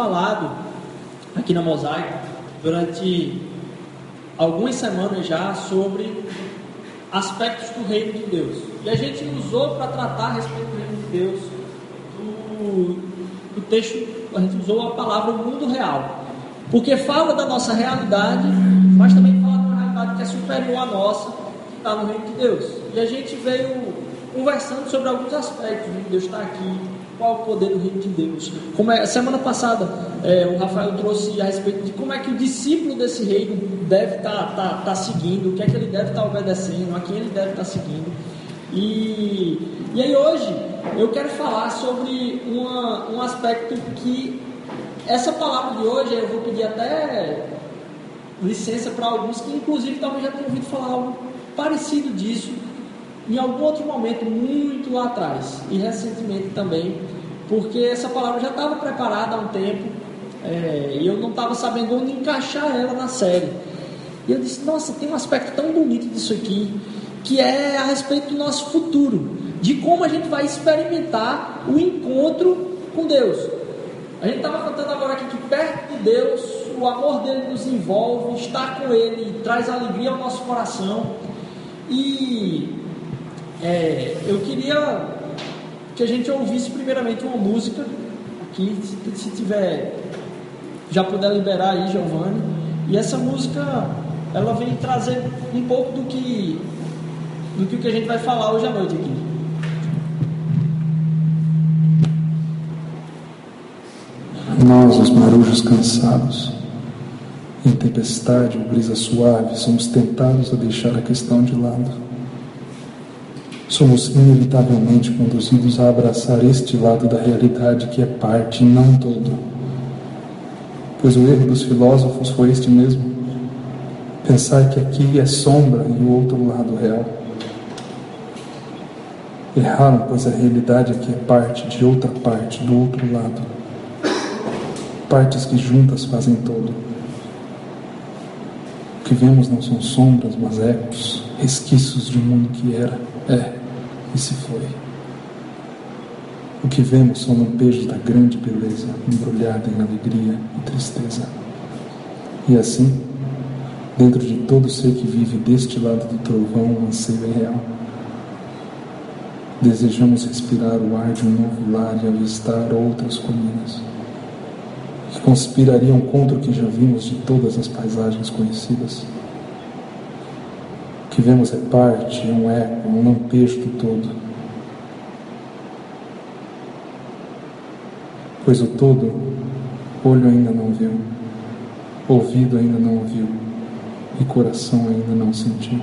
falado aqui na Mosaico durante algumas semanas já sobre aspectos do reino de Deus. E a gente usou para tratar a respeito do reino de Deus o, o texto, a gente usou a palavra mundo real. Porque fala da nossa realidade, mas também fala de uma realidade que é superior à nossa, que está no reino de Deus. E a gente veio conversando sobre alguns aspectos de Deus está aqui, qual o poder do reino de Deus. Como é, semana passada é, o Rafael trouxe a respeito de como é que o discípulo desse reino deve estar tá, tá, tá seguindo, o que é que ele deve estar tá obedecendo, a quem ele deve estar tá seguindo. E, e aí hoje eu quero falar sobre uma, um aspecto que essa palavra de hoje eu vou pedir até licença para alguns que inclusive talvez já tenham ouvido falar algo parecido disso em algum outro momento muito lá atrás e recentemente também, porque essa palavra já estava preparada há um tempo é, e eu não estava sabendo onde encaixar ela na série. E eu disse: Nossa, tem um aspecto tão bonito disso aqui, que é a respeito do nosso futuro, de como a gente vai experimentar o encontro com Deus. A gente estava cantando agora aqui que perto de Deus, o amor dele nos envolve, estar com ele traz alegria ao nosso coração. E é, eu queria que a gente ouvisse primeiramente uma música aqui, se, se tiver, já puder liberar aí, Giovanni. E essa música, ela vem trazer um pouco do que, do que a gente vai falar hoje à noite aqui. Nós, os marujos cansados, em tempestade ou brisa suave, somos tentados a deixar a questão de lado somos inevitavelmente conduzidos a abraçar este lado da realidade que é parte e não todo. Pois o erro dos filósofos foi este mesmo: pensar que aqui é sombra e o outro lado real. Erraram, pois a realidade aqui é parte de outra parte, do outro lado. Partes que juntas fazem todo. O que vemos não são sombras, mas ecos, resquícios de um mundo que era, é e se foi. O que vemos são lampejos da grande beleza, embrulhada em alegria e tristeza. E assim, dentro de todo ser que vive deste lado do trovão, o anseio é real. Desejamos respirar o ar de um novo lar e avistar outras colinas, que conspirariam contra o que já vimos de todas as paisagens conhecidas que vemos é parte, um eco, um lampejo do todo. Pois o todo, olho ainda não viu, ouvido ainda não ouviu e coração ainda não sentiu.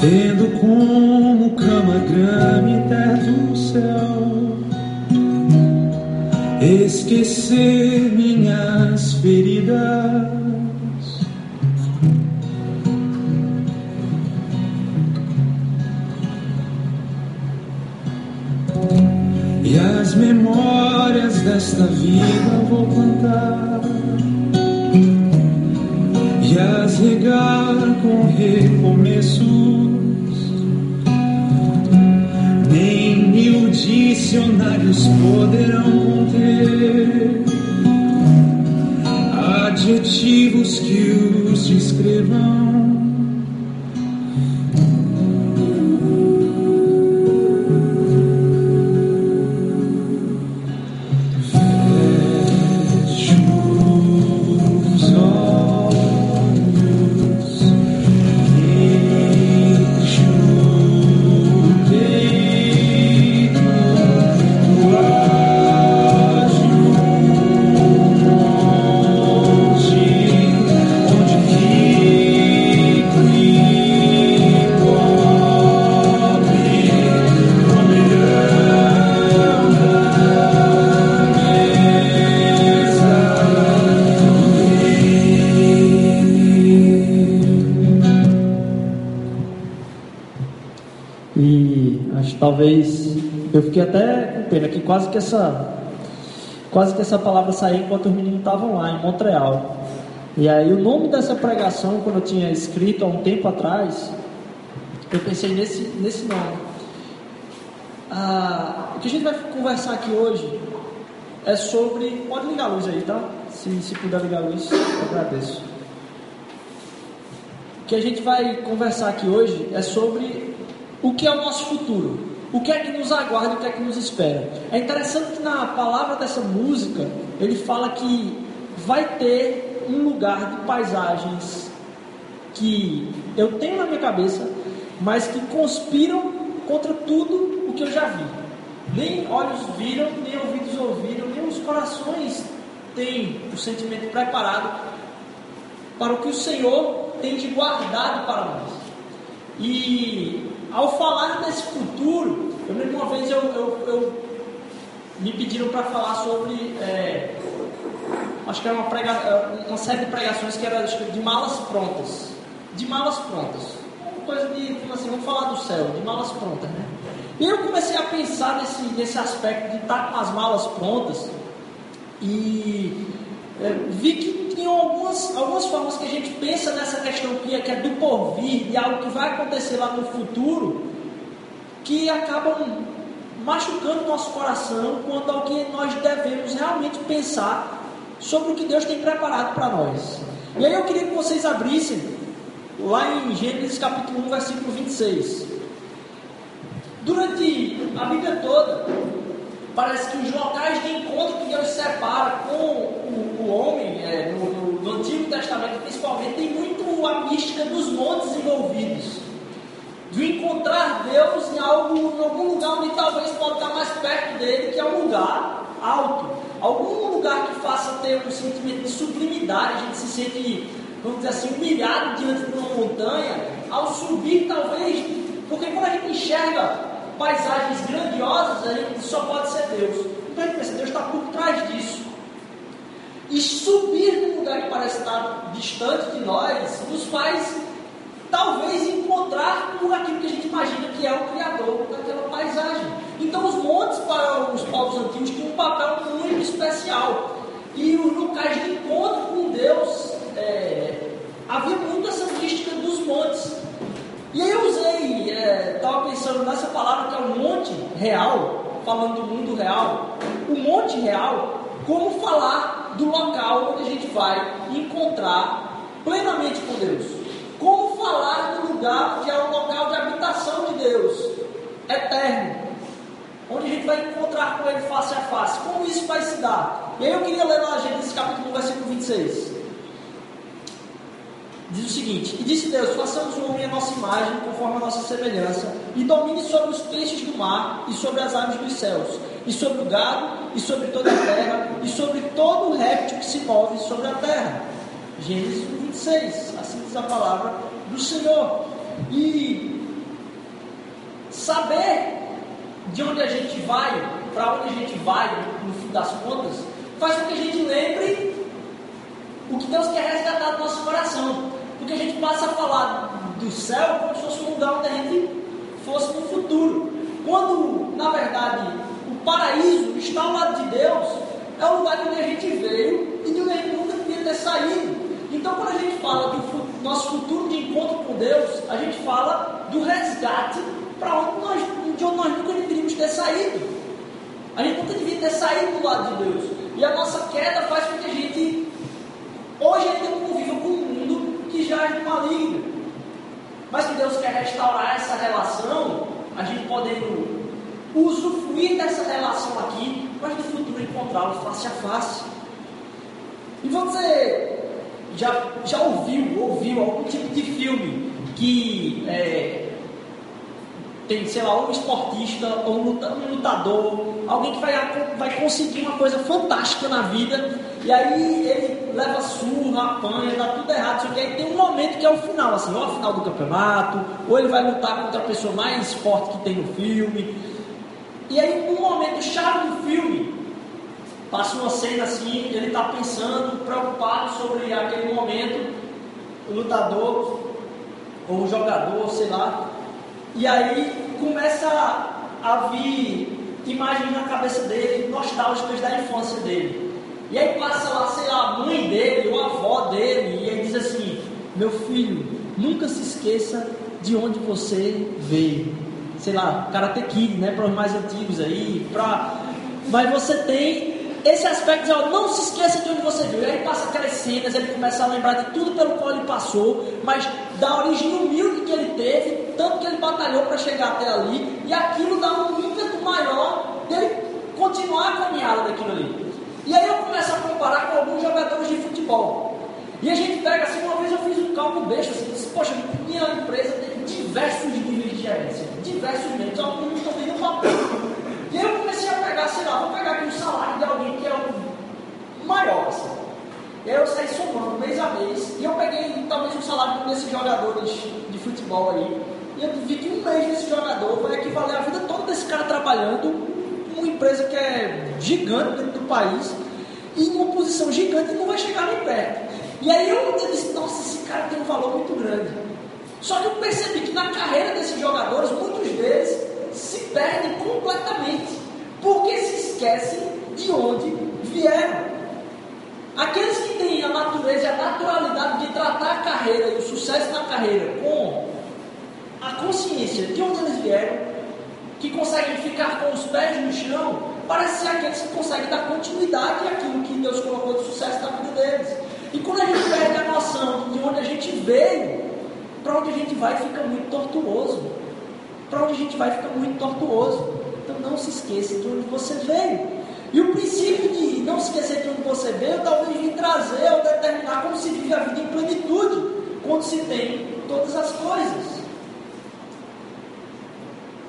tendo como cama grama e teto céu, esquecer minhas feridas. E as memórias desta vida vou plantar E as regar com recomeço. dicionários poderão ter adjetivos que os descrevam. Fiquei até com pena que quase que essa quase que essa palavra saiu enquanto os meninos estavam lá em Montreal. E aí o nome dessa pregação, quando eu tinha escrito há um tempo atrás, eu pensei nesse, nesse nome. Ah, o que a gente vai conversar aqui hoje é sobre. Pode ligar a luz aí, tá? Se, se puder ligar a luz, eu agradeço. O que a gente vai conversar aqui hoje é sobre o que é o nosso futuro. O que é que nos aguarda, o que é que nos espera. É interessante que na palavra dessa música, ele fala que vai ter um lugar de paisagens que eu tenho na minha cabeça, mas que conspiram contra tudo o que eu já vi. Nem olhos viram, nem ouvidos ouviram, nem os corações têm o sentimento preparado para o que o Senhor tem de guardado para nós. E ao falar desse futuro, eu lembro uma vez eu, eu, eu me pediram para falar sobre. É, acho que era uma, prega, é, uma série de pregações que era de malas prontas. De malas prontas. Uma coisa de, tipo assim, vamos falar do céu, de malas prontas, né? E eu comecei a pensar nesse, nesse aspecto de estar com as malas prontas e é, vi que tinham algumas, algumas formas que a gente pensa nessa questão que é, que é do porvir, de algo que vai acontecer lá no futuro, que acabam machucando nosso coração quanto ao que nós devemos realmente pensar sobre o que Deus tem preparado para nós. E aí eu queria que vocês abrissem lá em Gênesis capítulo 1, versículo 26. Durante a Bíblia toda, parece que os locais de encontro que Deus separa com o, o homem, é, no, no, no, Antigo Testamento principalmente, tem muito a mística dos montes envolvidos. De encontrar Deus em, algo, em algum lugar onde talvez pode estar mais perto dele, que é um lugar alto. Algum lugar que faça ter um sentimento de sublimidade, a gente se sente, vamos dizer assim, humilhado diante de uma montanha, ao subir talvez, porque quando a gente enxerga paisagens grandiosas, a gente só pode ser Deus. Então a gente pensa, Deus está por trás disso. E subir num lugar que parece estar distante de nós, nos faz talvez encontrar com aquilo que a gente imagina que é o Criador daquela paisagem. Então os montes para os povos antigos tinham um papel muito especial. E os locais de encontro com Deus, é, havia muito essa mística dos montes. E aí eu usei, estava é, pensando nessa palavra que é o monte real, falando do mundo real, o monte real, como falar do local onde a gente vai encontrar plenamente com Deus. Como falar do lugar que é o local de habitação de Deus, eterno, onde a gente vai encontrar com Ele face a face. Como isso vai se dar? E aí eu queria ler lá Gênesis capítulo 1, versículo 26 diz o seguinte: E disse Deus: Façamos o homem a nossa imagem, conforme a nossa semelhança, e domine sobre os peixes do mar, e sobre as aves dos céus, e sobre o gado, e sobre toda a terra, e sobre todo o réptil que se move sobre a terra. Gênesis 26, assim diz a palavra do Senhor. E saber de onde a gente vai, para onde a gente vai, no fim das contas, faz com que a gente lembre o que Deus quer resgatar do nosso coração. Porque a gente passa a falar do céu como se fosse um lugar onde a gente fosse no futuro. Quando, na verdade, o paraíso está ao lado de Deus, é o lugar onde a gente veio e de onde a gente nunca devia ter saído. Então, quando a gente fala do nosso futuro de encontro com Deus, a gente fala do resgate para onde nós, de onde nós nunca deveríamos ter saído. A gente nunca devia ter saído do lado de Deus. E a nossa queda faz com que a gente, hoje ainda conviva com que jaz no maligno. Mas que Deus quer restaurar essa relação, a gente podendo usufruir dessa relação aqui, mas no futuro encontrá-lo face a face. E você já, já ouviu, ouviu algum tipo de filme que é, tem, sei lá, um esportista ou um lutador, alguém que vai, vai conseguir uma coisa fantástica na vida, e aí ele leva surra, apanha, dá tudo errado, só que aí tem um momento que é o final, assim, ou a final do campeonato, ou ele vai lutar contra a pessoa mais forte que tem no filme. E aí, um momento chave do filme, passa uma cena assim, ele está pensando, preocupado sobre aquele momento, o lutador, ou o jogador, sei lá, E aí começa a vir imagens na cabeça dele, nostálgicas da infância dele. E aí passa lá, sei lá, a mãe dele ou a avó dele, e aí diz assim: Meu filho, nunca se esqueça de onde você veio. Sei lá, Karate Kid, né? Para os mais antigos aí. Pra... Mas você tem esse aspecto de, ó, não se esqueça de onde você veio. Aí passa aquelas cenas, ele começa a lembrar de tudo pelo qual ele passou, mas da origem humilde que ele teve, tanto que ele batalhou para chegar até ali, e aquilo dá um ímpeto maior dele continuar a caminhada daquilo ali. E aí eu começo a comparar com alguns jogadores de futebol. E a gente pega assim, uma vez eu fiz um cálculo besta, assim, disse, poxa, minha empresa tem diversos níveis de gerência, diversos níveis, alguns estão vendo papel. E aí eu comecei a pegar, sei lá, vou pegar aqui o salário de alguém que é o maior, assim. E aí eu saí somando mês a mês, e eu peguei talvez o salário desses jogadores de futebol aí, e eu vi que um mês desse jogador vai equivaler a vida toda desse cara trabalhando uma empresa que é gigante dentro do país, e uma posição gigante não vai chegar nem perto. E aí eu, eu disse, nossa, esse cara tem um valor muito grande. Só que eu percebi que na carreira desses jogadores, muitos deles se perdem completamente, porque se esquecem de onde vieram. Aqueles que têm a natureza e a naturalidade de tratar a carreira e o sucesso na carreira com a consciência de onde eles vieram, que conseguem ficar com os pés no chão, parece ser aqueles que conseguem dar continuidade àquilo que Deus colocou de sucesso na vida deles. E quando a gente perde a noção de onde a gente veio, para onde a gente vai fica muito tortuoso. Para onde a gente vai fica muito tortuoso. Então não se esqueça de onde você veio. E o princípio de não se esquecer de onde você veio, talvez vir trazer ou determinar como se vive a vida em plenitude, quando se tem todas as coisas.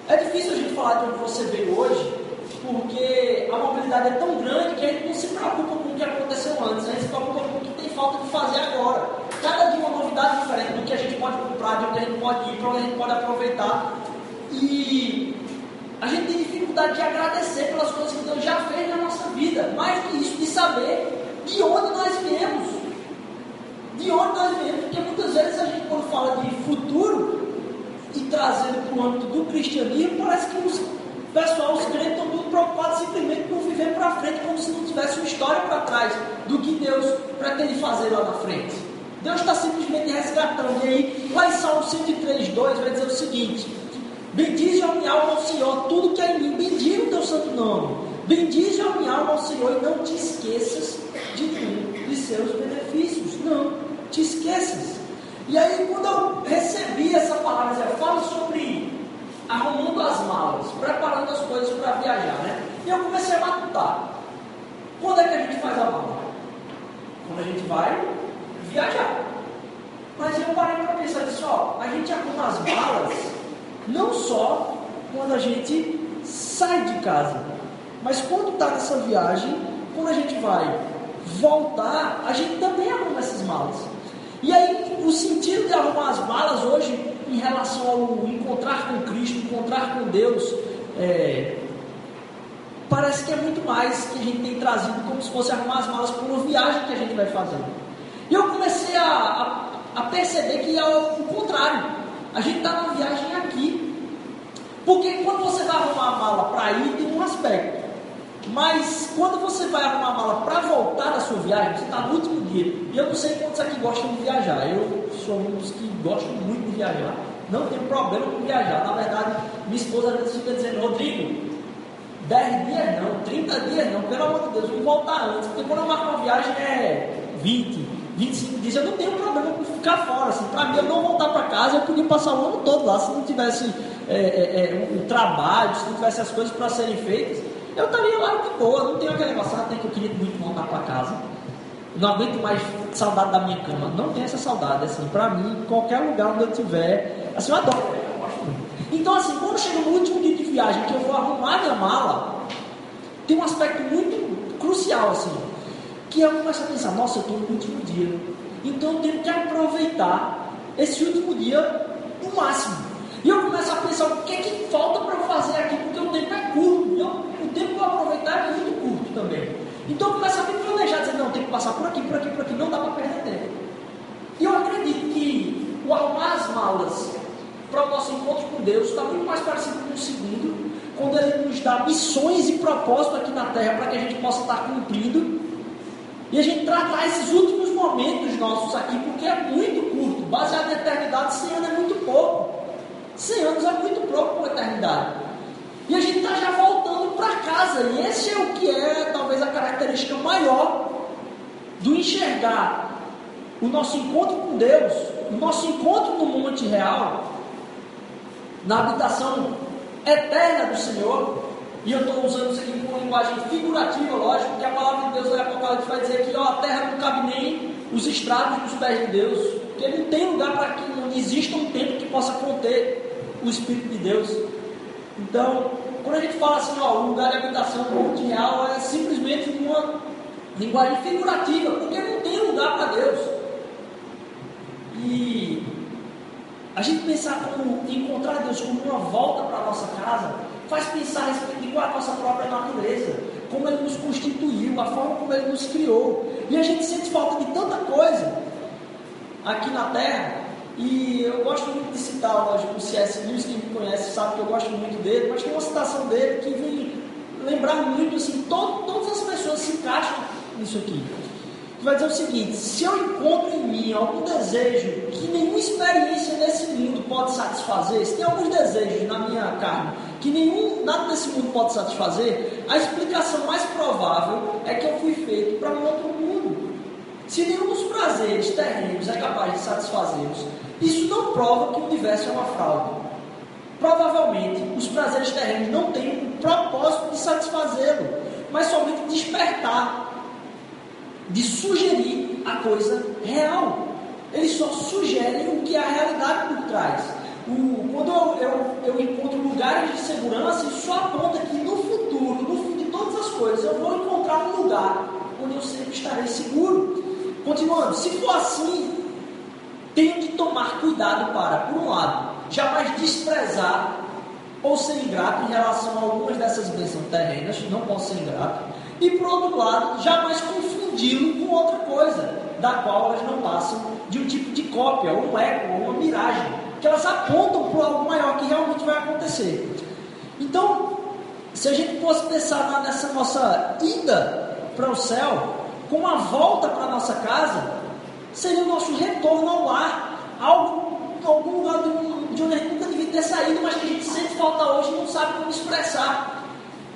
É difícil a gente falar de onde você veio hoje, porque a mobilidade é tão grande que a gente não se preocupa com o que aconteceu antes, a gente se preocupa com o que tem falta de fazer agora. Cada dia uma novidade diferente do que a gente pode comprar, de onde a gente pode ir, para onde a gente pode aproveitar. E a gente tem dificuldade de agradecer pelas coisas que Deus já fez na nossa vida, mais que isso, de saber de onde nós viemos. De onde nós viemos, porque muitas vezes a gente, quando fala de futuro e trazendo para o âmbito do cristianismo, parece que pessoal, os crentes estão muito preocupados simplesmente por viver para frente, como se não tivesse uma história para trás do que Deus pretende fazer lá na frente. Deus está simplesmente resgatando. E aí, lá em Salmo 103, 2, vai dizer o seguinte: Bendize a minha alma ao Senhor, tudo que é em mim, bendiga o teu santo nome. Bendize a minha alma ao Senhor e não te esqueças de nenhum de seus benefícios. Não te esqueças. E aí, quando eu recebi essa palavra, eu falo sobre arrumando as malas, preparando as coisas para viajar, né? E eu comecei a matutar. Quando é que a gente faz a mala? Quando a gente vai viajar. Mas eu parei para pensar nisso, ó, a gente arruma as malas não só quando a gente sai de casa, mas quando está nessa viagem, quando a gente vai voltar, a gente também arruma essas malas. E aí, o sentido de arrumar as malas hoje em relação ao encontrar com Cristo, encontrar com Deus, é, parece que é muito mais que a gente tem trazido como se fosse arrumar as malas para uma viagem que a gente vai fazer. E eu comecei a, a, a perceber que é o contrário. A gente está numa viagem aqui. Porque quando você vai arrumar a mala para ir, tem um aspecto. Mas quando você vai arrumar a mala para voltar da sua viagem, você está no último dia. E eu não sei quantos aqui gostam de viajar. Eu sou um dos que gostam muito de viajar. Não tenho problema com viajar. Na verdade, minha esposa às vezes fica dizendo, Rodrigo, 10 dias não, 30 dias não, pelo amor de Deus, vou voltar antes. Porque quando eu marco uma viagem é 20, 25 dias, eu não tenho problema com ficar fora. Assim, para mim, eu não voltar para casa, eu podia passar o ano todo lá, se não tivesse é, é, é, um trabalho, se não tivesse as coisas para serem feitas eu estaria lá de boa, não tenho aquele negócio, até que eu queria muito voltar para casa. Não aguento mais saudade da minha cama. Não tenho essa saudade, assim, para mim, qualquer lugar onde eu estiver, assim, eu adoro. Então, assim, quando chega no último dia de viagem, que eu vou arrumar minha mala, tem um aspecto muito crucial, assim, que eu começo a pensar, nossa, eu estou no último dia. Então eu tenho que aproveitar esse último dia o máximo. E eu começo a pensar o que é que falta para eu fazer aqui, porque o tempo é curto. Eu tempo para aproveitar é muito curto também. Então começa a me planejar, dizer, não, tem que passar por aqui, por aqui, por aqui, não dá para perder tempo. E eu acredito que o arrumar as malas para o nosso encontro com Deus está muito mais parecido com o segundo, quando Ele nos dá missões e propósitos aqui na terra para que a gente possa estar cumprindo. E a gente tratar esses últimos momentos nossos aqui, porque é muito curto. Baseado na eternidade, 100 anos é muito pouco. 100 anos é muito pouco para a eternidade. E a gente está já voltando E esse é o que é talvez a característica maior do enxergar o nosso encontro com Deus, o nosso encontro no monte real, na habitação eterna do Senhor. E eu estou usando isso aqui com uma linguagem figurativa, lógico, porque a palavra de Deus lá em Apocalipse vai dizer que ó, a terra não cabe nem os estragos dos pés de Deus, porque não tem lugar para que não exista um tempo que possa conter o Espírito de Deus. Então, quando a gente fala assim, ó, o lugar de habitação real é simplesmente uma linguagem figurativa, porque não tem lugar para Deus. E a gente pensar como encontrar Deus como uma volta para a nossa casa, faz pensar a respeito de qual é a nossa própria natureza, como Ele nos constituiu, a forma como Ele nos criou. E a gente sente falta de tanta coisa aqui na Terra. E eu gosto muito de citar, lógico, o C.S. Lewis, quem me conhece sabe que eu gosto muito dele, mas tem uma citação dele que vem lembrar muito, assim, todo, todas as pessoas se encaixam nisso aqui vai dizer o seguinte: se eu encontro em mim algum desejo que nenhuma experiência nesse mundo pode satisfazer, se tem alguns desejos na minha carne que nenhum nada desse mundo pode satisfazer, a explicação mais provável é que eu fui feito para um outro mundo. Se nenhum dos prazeres terrenos é capaz de satisfazê-los, isso não prova que o universo é uma fraude. Provavelmente, os prazeres terrenos não têm o propósito de satisfazê-lo, mas somente despertar de sugerir a coisa real. Eles só sugerem o que é a realidade por trás. O, quando eu, eu, eu, encontro lugares de segurança, isso só aponta que no futuro, no fim de todas as coisas, eu vou encontrar um lugar onde eu sempre estarei seguro. Continuando, se for assim, tenho de tomar cuidado para, por um lado, jamais desprezar ou ser ingrato em relação a algumas dessas bênçãos terrenas, não posso ser ingrato, e por outro lado, jamais confundi-lo com outra coisa, da qual elas não passam de um tipo de cópia, ou um eco, ou uma miragem, que elas apontam para algo maior que realmente vai acontecer. Então, se a gente fosse pensar nessa nossa ida para o céu, com a volta para nossa casa, seria o nosso retorno ao lar, algo, algum lugar de onde a gente nunca devia ter saído, mas que a gente sente falta hoje e não sabe como expressar.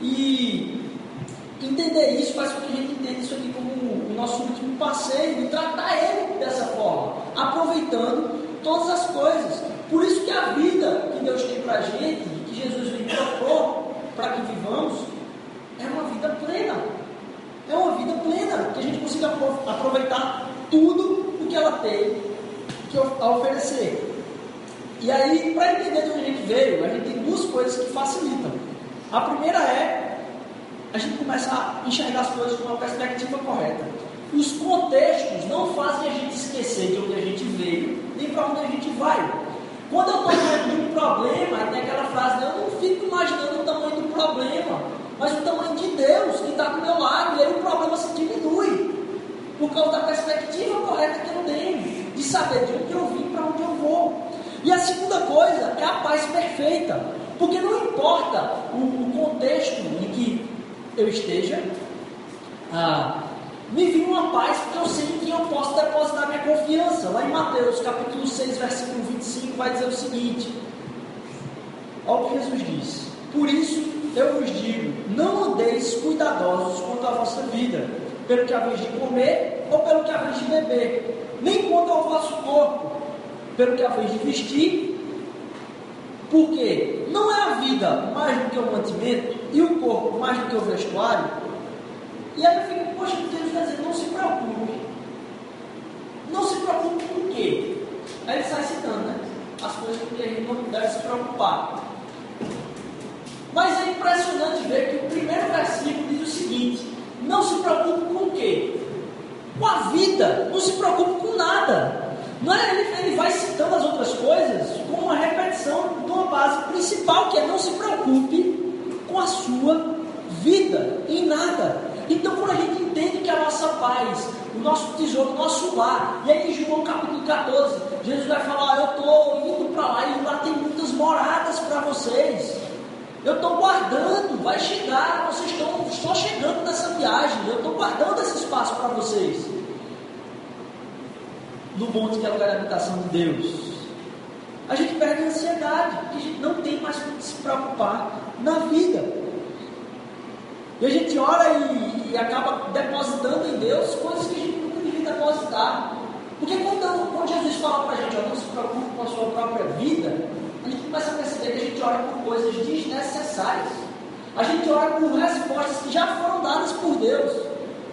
E Entender isso faz com que a gente entenda isso aqui como o nosso último passeio e tratar ele dessa forma, aproveitando todas as coisas. Por isso que a vida que Deus tem para a gente, que Jesus veio propor para que vivamos, é uma vida plena. É uma vida plena, que a gente consiga aproveitar tudo o que ela tem a oferecer. E aí, para entender de onde a gente veio, a gente tem duas coisas que facilitam. A primeira é a gente começa a enxergar as coisas com uma perspectiva correta. Os contextos não fazem a gente esquecer de onde a gente veio, nem para onde a gente vai. Quando eu estou diante de um problema, tem aquela frase, eu não fico imaginando o tamanho do problema, mas o tamanho de Deus que está do meu lado, e aí o problema se diminui, por causa da perspectiva correta que eu tenho, de saber de onde eu vim para onde eu vou. E a segunda coisa é a paz perfeita, porque não importa o, o contexto em que eu esteja, ah, me viu uma paz, porque eu sei em quem eu posso depositar minha confiança. Lá em Mateus, capítulo 6, versículo 25, vai dizer o seguinte: Olha o que Jesus diz. Por isso eu vos digo: não andeis cuidadosos quanto à vossa vida, pelo que haveis de comer ou pelo que haveis de beber, nem quanto ao vosso corpo, pelo que haveis de vestir. Porque não é a vida mais do que o mantimento e o corpo mais do que o vestuário. E aí eu fico, poxa, Deus está dizendo, não se preocupe. Não se preocupe com o quê? Aí ele sai citando, né? As coisas que a gente não deve se preocupar. Mas é impressionante ver que o primeiro versículo diz o seguinte: não se preocupe com o quê? Com a vida, não se preocupe com nada. Não é? ele, ele vai citando as outras coisas com uma repetição de uma base principal, que é não se preocupe com a sua vida, em nada. Então, quando a gente entende que a nossa paz, o nosso tesouro, o nosso lar, e aí em João capítulo 14, Jesus vai falar: Eu estou indo para lá e lá tem muitas moradas para vocês. Eu estou guardando, vai chegar, vocês estão só chegando nessa viagem, eu estou guardando esse espaço para vocês. No monte que é o lugar de habitação de Deus. A gente perde a ansiedade, porque a gente não tem mais com que se preocupar na vida. E a gente ora e, e acaba depositando em Deus coisas que a gente nunca devia depositar. Porque quando, quando Jesus fala para a gente, ó, não se preocupe com a sua própria vida, a gente começa a perceber que a gente ora por coisas desnecessárias. A gente ora por respostas que já foram dadas por Deus.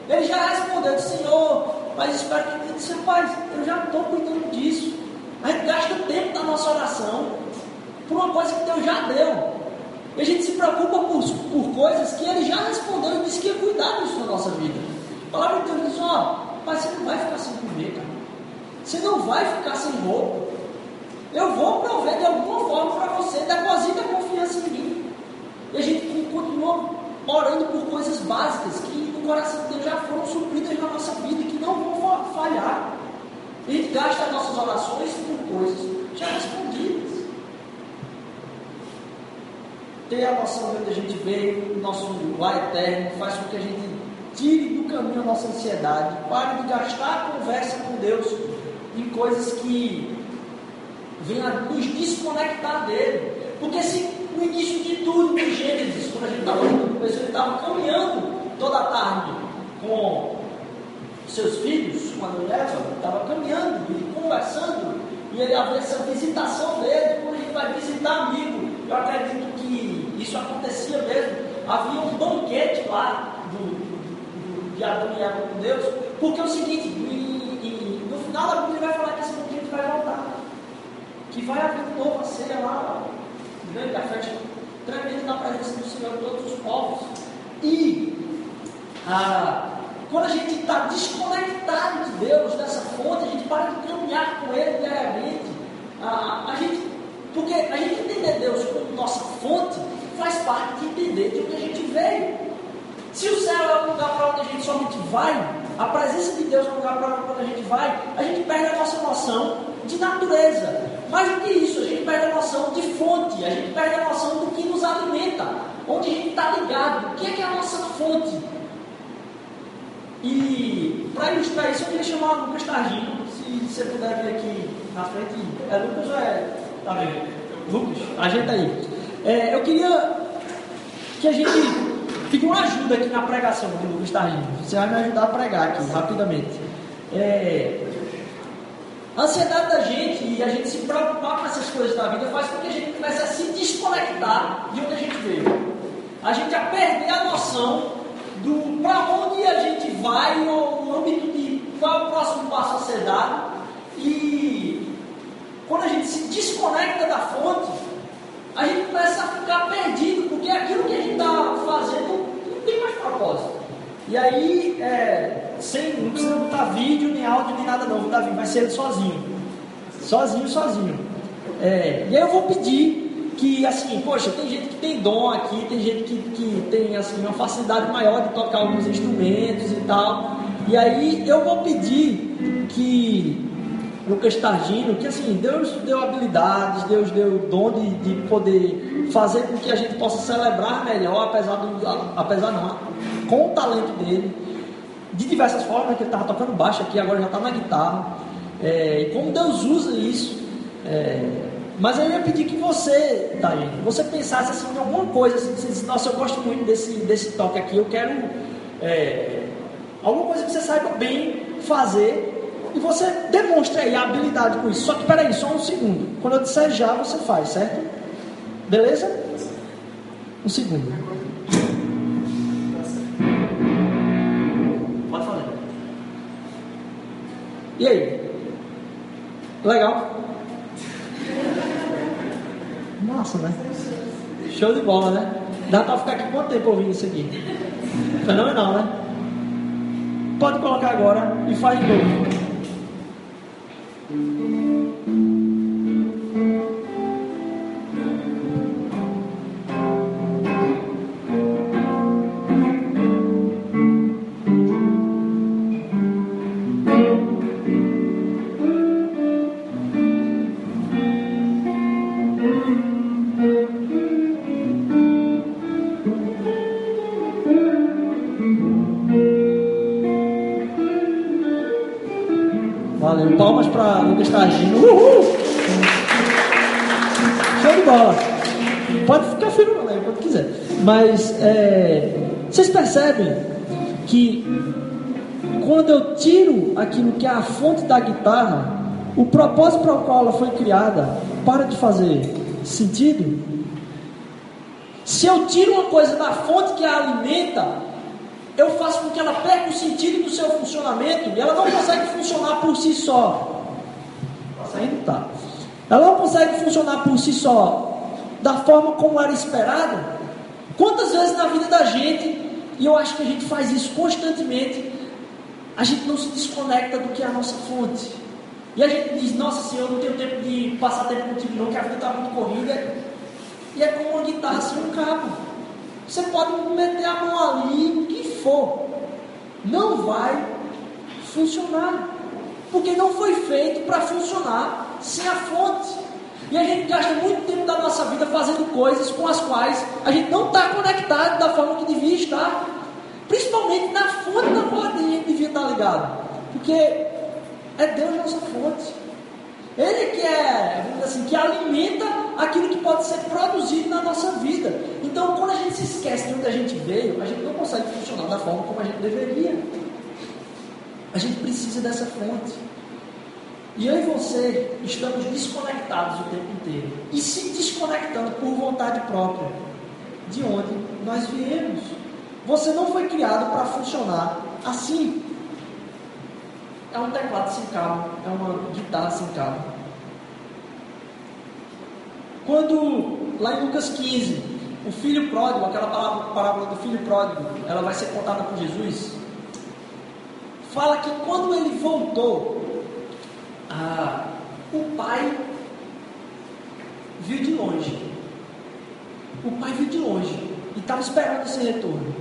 Ele já respondeu, Senhor, mas espero que ele disse, Pai, eu já estou cuidando disso. A gente gasta tempo da nossa oração por uma coisa que Deus já deu. E a gente se preocupa por, por coisas que Ele já respondeu e disse que ia cuidar disso na nossa vida. A palavra de Deus diz, ó, Pai, você não vai ficar sem comer, cara. Você não vai ficar sem roupa. Eu vou prover de alguma forma para você. Deposita confiança em mim. E a gente continua orando por coisas básicas que no coração de Deus já foram supridas na nossa vida e que não vão falhar. Gente gasta as nossas orações por coisas já respondidas. Ter a noção de onde a gente veio, nosso lar eterno, faz com que a gente tire do caminho a nossa ansiedade, pare de gastar a conversa com Deus em coisas que venham a nos desconectar dele. Porque se no início de tudo, em Gênesis, quando a gente estava lendo, ele estava caminhando toda a tarde com seus filhos, com a mulher, estava caminhando e conversando, e ele havia essa visitação dele, quando a gente vai visitar amigo. Eu acredito que isso acontecia mesmo. Havia um banquete lá do, do, de Adão e Eva com Deus, porque é o seguinte, final da Bíblia vai falar que esse banquete vai voltar. Que vai haver um novo ceia lá, grande, a festa tremenda na presença do Senhor de todos os povos. E ah, quando a gente está desconectado de Deus, dessa fonte, a gente para de caminhar com Ele diariamente. Ah, a gente, porque a gente entender Deus como nossa fonte faz parte de entender de onde a gente veio. Se o céu é lugar para onde a gente somente vai, a presença de Deus é um lugar para onde a gente vai, a gente perde a nossa noção de natureza. Mais do que isso, a gente perde a noção de fonte, a gente perde a noção do que nos alimenta, onde a gente está ligado, o que é, que é a nossa fonte. E para ilustrar isso, eu queria chamar o Lucas Targino, se você puder vir aqui na frente. É Lucas ou é. Tá vendo? Lucas, ajeita aí. É, eu queria que a gente Pedi uma ajuda aqui na pregação do Lucas Targino. Você vai me ajudar a pregar aqui, rapidamente. É, a ansiedade da gente e a gente se preocupar com essas coisas da vida faz com que a gente comece a se desconectar de onde a gente veio. A gente a perder a noção do para onde a gente vai, no âmbito de qual é o próximo passo a ser dado. E quando a gente se desconecta da fonte, a gente começa a ficar perdido, porque aquilo que a gente está fazendo não tem mais propósito. E aí, é, sem, não precisa botar vídeo, nem áudio, nem nada não, Davi, vai ser ele sozinho. Sozinho, sozinho. É, e aí eu vou pedir que, assim, poxa, tem gente que tem dom aqui, tem gente que, que tem, assim, uma facilidade maior de tocar alguns instrumentos e tal. E aí eu vou pedir que Lucas Targino, que assim, Deus deu habilidades, Deus deu o dom de, de poder fazer com que a gente possa celebrar melhor, apesar do. apesar não, com o talento dele, de diversas formas, que ele estava tocando baixo aqui, agora já está na guitarra. É, e como Deus usa isso. É, mas eu ia pedir que você, Targino, você pensasse assim, em alguma coisa, assim, você disse, nossa, eu gosto muito desse, desse toque aqui, eu quero. É, alguma coisa que você saiba bem fazer e você demonstra aí a habilidade com isso. Só que peraí, só um segundo. Quando eu disser já, você faz, certo? Beleza? Um segundo. Pode fazer. E aí? Legal? Massa, né? Show de bola, né? Dá pra ficar aqui quanto tempo ouvindo isso aqui? Fenomenal, né? Pode colocar agora e faz de novo. Tá, Lucas está agindo. Uhul! Show de bola. Pode ficar firme aí, quando quiser. Mas é, vocês percebem que quando eu tiro aquilo que é a fonte da guitarra, o propósito para o qual ela foi criada para de fazer sentido? Se eu tiro uma coisa da fonte que a alimenta, eu faço com que ela perca o sentido do seu funcionamento e ela não consegue funcionar por si só. Ela não consegue funcionar por si só da forma como era esperada. Quantas vezes na vida da gente, e eu acho que a gente faz isso constantemente, a gente não se desconecta do que é a nossa fonte. E a gente diz, nossa Senhor, eu não tenho tempo de passar tempo contigo não, que a vida está muito corrida. E é como uma guitarra sem um cabo. Você pode meter a mão ali, o que for. Não vai funcionar. Porque não foi feito para funcionar sem a fonte. E a gente gasta muito tempo da nossa vida fazendo coisas com as quais a gente não está conectado da forma que devia estar. Principalmente na fonte da qual a gente devia estar ligado. Porque é Deus nossa fonte. Ele que é, assim, que alimenta aquilo que pode ser produzido na nossa vida. Então, quando a gente se esquece de onde a gente veio, a gente não consegue funcionar da forma como a gente deveria. A gente precisa dessa fonte. E eu e você estamos desconectados o tempo inteiro. E se desconectando por vontade própria de onde nós viemos. Você não foi criado para funcionar assim. É um teclado sem cabo, é uma guitarra sem cabo. Quando, lá em Lucas 15, o filho pródigo, aquela parábola do filho pródigo, ela vai ser contada por Jesus, fala que quando ele voltou, ah, o pai viu de longe. O pai viu de longe e estava esperando esse retorno.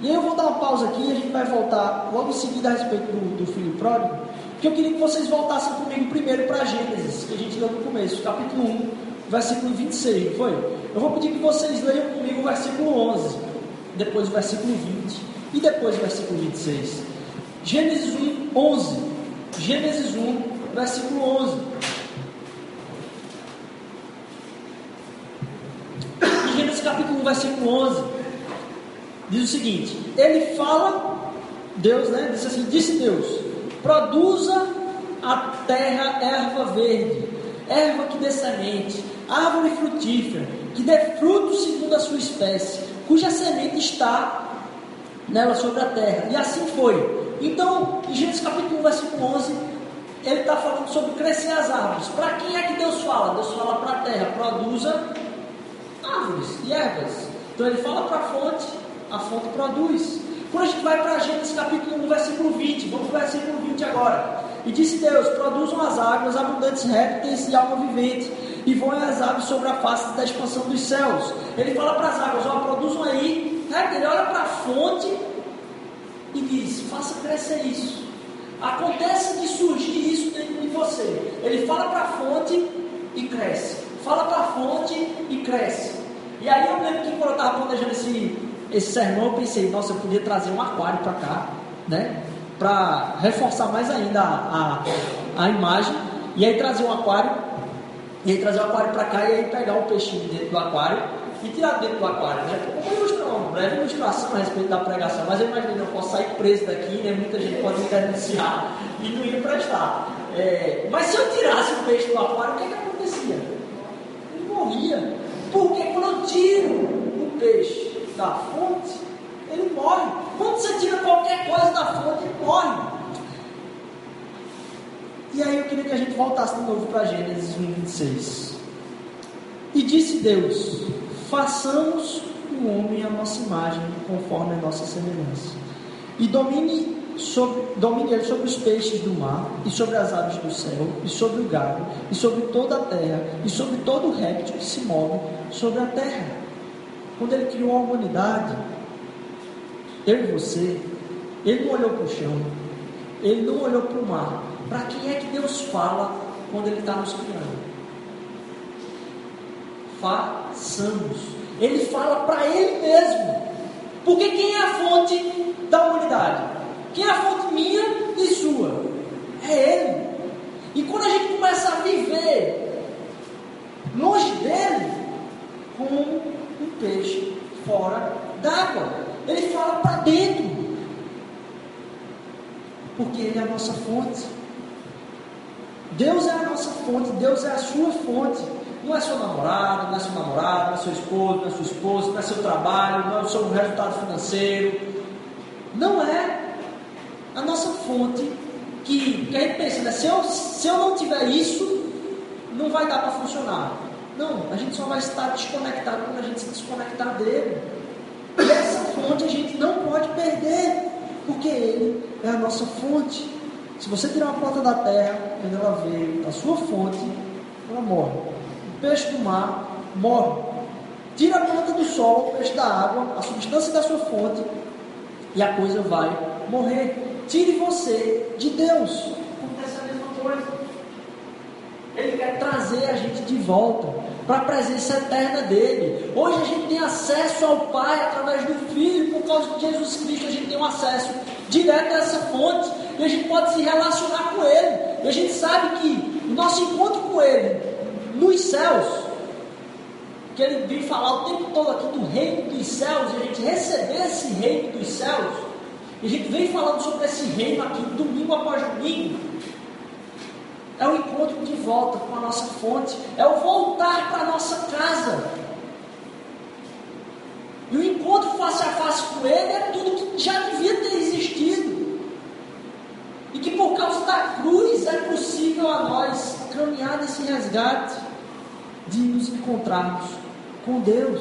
E aí eu vou dar uma pausa aqui e a gente vai voltar logo em seguida a respeito do, do filho pródigo. Que eu queria que vocês voltassem comigo primeiro para Gênesis, que a gente leu no começo, capítulo 1, versículo 26, foi? Eu vou pedir que vocês leiam comigo o versículo 11, depois o versículo 20 e depois o versículo 26. Gênesis 1, 11. Gênesis 1, versículo 11. Gênesis capítulo 1, versículo 11, diz o seguinte: Ele fala, Deus, né? Assim: Disse Deus: Produza a terra erva verde, erva que dê semente, árvore frutífera, que dê fruto segundo a sua espécie, cuja semente está nela sobre a terra. E assim foi. Então, em Gênesis capítulo 1, versículo 11, ele está falando sobre crescer as árvores. Para quem é que Deus fala? Deus fala para a terra, produza árvores e ervas. Então ele fala para a fonte, a fonte produz. Quando a gente vai para Gênesis capítulo 1, versículo 20, vamos para o versículo 20 agora. E disse Deus: Produzam as águas, abundantes répteis e alma vivente, e voem as aves sobre a face da expansão dos céus. Ele fala para as águas: Ó, produzam aí. Ele olha para a fonte e diz: Faça crescer isso. Acontece de surgir isso dentro de você. Ele fala para a fonte e cresce. Fala para a fonte e cresce. E aí eu lembro que quando eu estava planejando esse, esse sermão, eu pensei, nossa, eu podia trazer um aquário para cá, né? Para reforçar mais ainda a, a, a, imagem. E aí trazer um aquário, e aí trazer o um aquário para cá e aí pegar o um peixinho dentro do aquário e tirar dentro do aquário, né? Uma, ilustra, uma breve ilustração a respeito da pregação, mas eu imagino que eu posso sair preso daqui, né? Muita gente pode me denunciar e não ia prestar. É, mas se eu tirasse o peixe do aquário, o que, é que acontecia? Ele morria. Porque quando eu tiro o peixe da fonte, ele morre. Quando você tira qualquer coisa da fonte, ele morre. E aí eu queria que a gente voltasse de novo para Gênesis 1, 26. E disse Deus: façamos o homem à nossa imagem, conforme a nossa semelhança. E domine sobre, domine ele sobre os peixes do mar, e sobre as aves do céu, e sobre o gado, e sobre toda a terra, e sobre todo o réptil que se move sobre a terra. Quando ele criou a humanidade, eu e você, ele não olhou para o chão, ele não olhou para o mar. Para quem é que Deus fala quando ele está nos criando? Façamos. Ele fala para ele mesmo. Porque quem é a fonte da humanidade? Quem é a fonte minha e sua? É ele. E quando a gente começa a viver longe dele, como um peixe fora d'água, ele fala para dentro, porque ele é a nossa fonte. Deus é a nossa fonte, Deus é a sua fonte. Não é seu namorado, não é seu namorado, não é seu esposo, não é sua esposa, não é seu trabalho, não é o seu resultado financeiro. Não é a nossa fonte que, que a gente pensa, né? se, eu, se eu não tiver isso, não vai dar para funcionar. Não, a gente só vai estar desconectado quando a gente se desconectar dele. E essa fonte a gente não pode perder, porque ele é a nossa fonte. Se você tirar uma planta da terra, quando ela veio da sua fonte, ela morre. Peixe do mar morre. Tira a planta do solo, o peixe da água, a substância da sua fonte, e a coisa vai morrer. Tire você de Deus. Acontece a mesma coisa. Ele quer trazer a gente de volta para a presença eterna dele. Hoje a gente tem acesso ao Pai através do Filho, por causa de Jesus Cristo, a gente tem um acesso direto a essa fonte e a gente pode se relacionar com Ele. E a gente sabe que o nosso encontro com Ele nos céus, que Ele vem falar o tempo todo aqui do reino dos céus, e a gente receber esse reino dos céus, e a gente vem falando sobre esse reino aqui domingo após domingo. É o encontro de volta com a nossa fonte, é o voltar para a nossa casa. E o encontro face a face com Ele é tudo que já devia ter existido. E que por causa da cruz é possível a nós caminhar nesse resgate encontrarmos com Deus,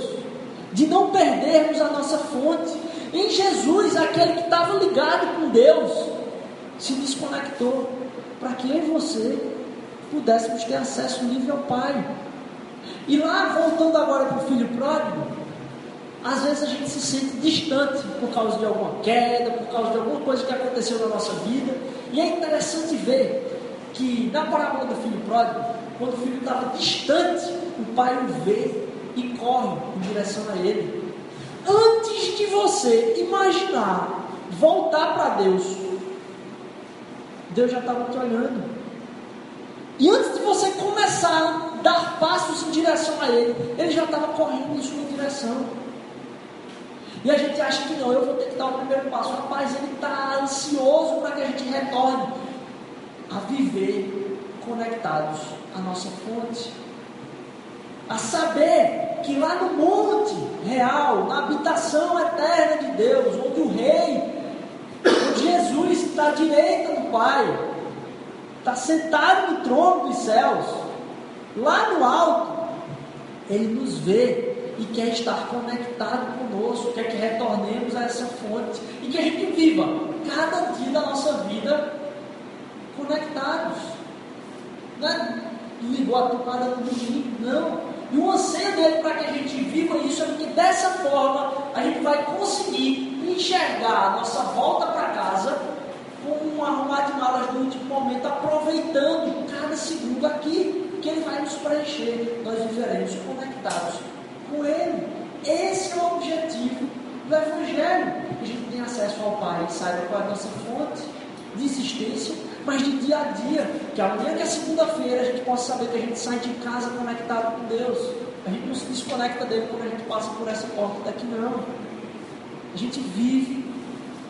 de não perdermos a nossa fonte. Em Jesus, aquele que estava ligado com Deus, se desconectou para que eu e você pudéssemos ter acesso livre ao Pai. E lá, voltando agora para o filho pródigo, às vezes a gente se sente distante por causa de alguma queda, por causa de alguma coisa que aconteceu na nossa vida. E é interessante ver que na parábola do filho pródigo, quando o filho estava distante, o pai o vê e corre em direção a ele. Antes de você imaginar voltar para Deus, Deus já estava te olhando. E antes de você começar a dar passos em direção a Ele, Ele já estava correndo em sua direção. E a gente acha que não, eu vou ter que dar o primeiro passo. Rapaz, Ele está ansioso para que a gente retorne a viver conectados à nossa fonte. A saber que lá no monte real, na habitação eterna de Deus, onde o Rei, onde Jesus está à direita do Pai, está sentado no trono dos céus, lá no alto, ele nos vê e quer estar conectado conosco, quer que retornemos a essa fonte e que a gente viva cada dia da nossa vida conectados. Não é ligou a tomada no domingo, não. E o anseio dele para que a gente viva isso é porque dessa forma a gente vai conseguir enxergar a nossa volta para casa como um arrumar de malas no último momento, aproveitando cada segundo aqui, que Ele vai nos preencher. Nós viveremos conectados com Ele. Esse é o objetivo do Evangelho. Que a gente tem acesso ao Pai, saiba qual é a nossa fonte de existência, mas de dia a dia. Que amanhã que é segunda-feira a gente possa saber que a gente sai de casa conectado com Deus. A gente não se desconecta dele quando a gente passa por essa porta daqui, não. A gente vive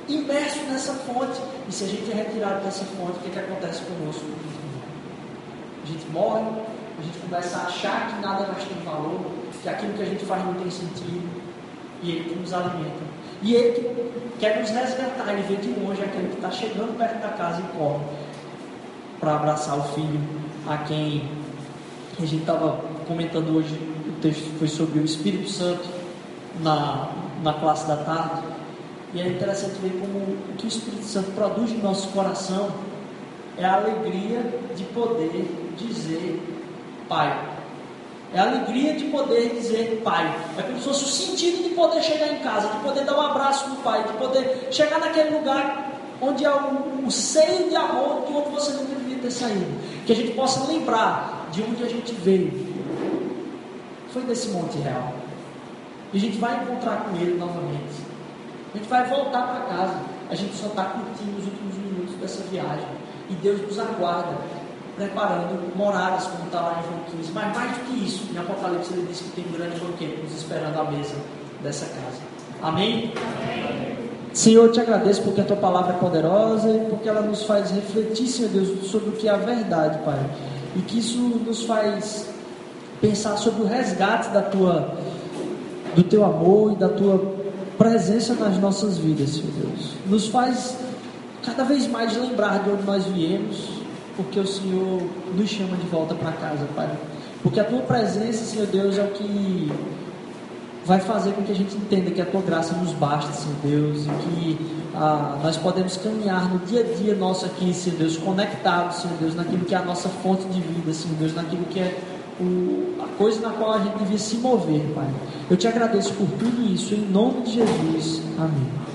imerso nessa fonte. E se a gente é retirado dessa fonte, o que, é que acontece conosco? A gente morre, a gente começa a achar que nada mais tem valor, que aquilo que a gente faz não tem sentido, e ele que nos alimenta. E ele que quer nos resgatar, ele vê de longe aquele que está chegando perto da casa e corre para abraçar o filho a quem a gente estava comentando hoje, o texto foi sobre o Espírito Santo na, na classe da tarde. E é interessante ver como o que o Espírito Santo produz no nosso coração é a alegria de poder dizer Pai. É a alegria de poder dizer Pai. É como se fosse o sentido de poder chegar em casa, de poder dar um abraço no Pai, de poder chegar naquele lugar onde é o, o seio de amor de onde você não deveria ter saído. Que a gente possa lembrar de onde a gente veio. Foi desse monte real. E a gente vai encontrar com Ele novamente. A gente vai voltar para casa. A gente só está curtindo os últimos minutos dessa viagem. E Deus nos aguarda preparando moradas, como está lá em João 15. Mas mais do que isso, em Apocalipse ele diz que tem um grande banquete nos esperando à mesa dessa casa. Amém? Amém. Senhor, eu te agradeço porque a tua palavra é poderosa e porque ela nos faz refletir, Senhor Deus, sobre o que é a verdade, Pai. E que isso nos faz pensar sobre o resgate da tua, do teu amor e da tua presença nas nossas vidas, Senhor Deus. Nos faz cada vez mais lembrar de onde nós viemos, porque o Senhor nos chama de volta para casa, Pai. Porque a tua presença, Senhor Deus, é o que vai fazer com que a gente entenda que a tua graça nos basta, Senhor Deus, e que ah, nós podemos caminhar no dia a dia nosso aqui, Senhor Deus, conectados, Senhor Deus, naquilo que é a nossa fonte de vida, Senhor Deus, naquilo que é o, a coisa na qual a gente devia se mover, Pai. Eu te agradeço por tudo isso, em nome de Jesus. Amém.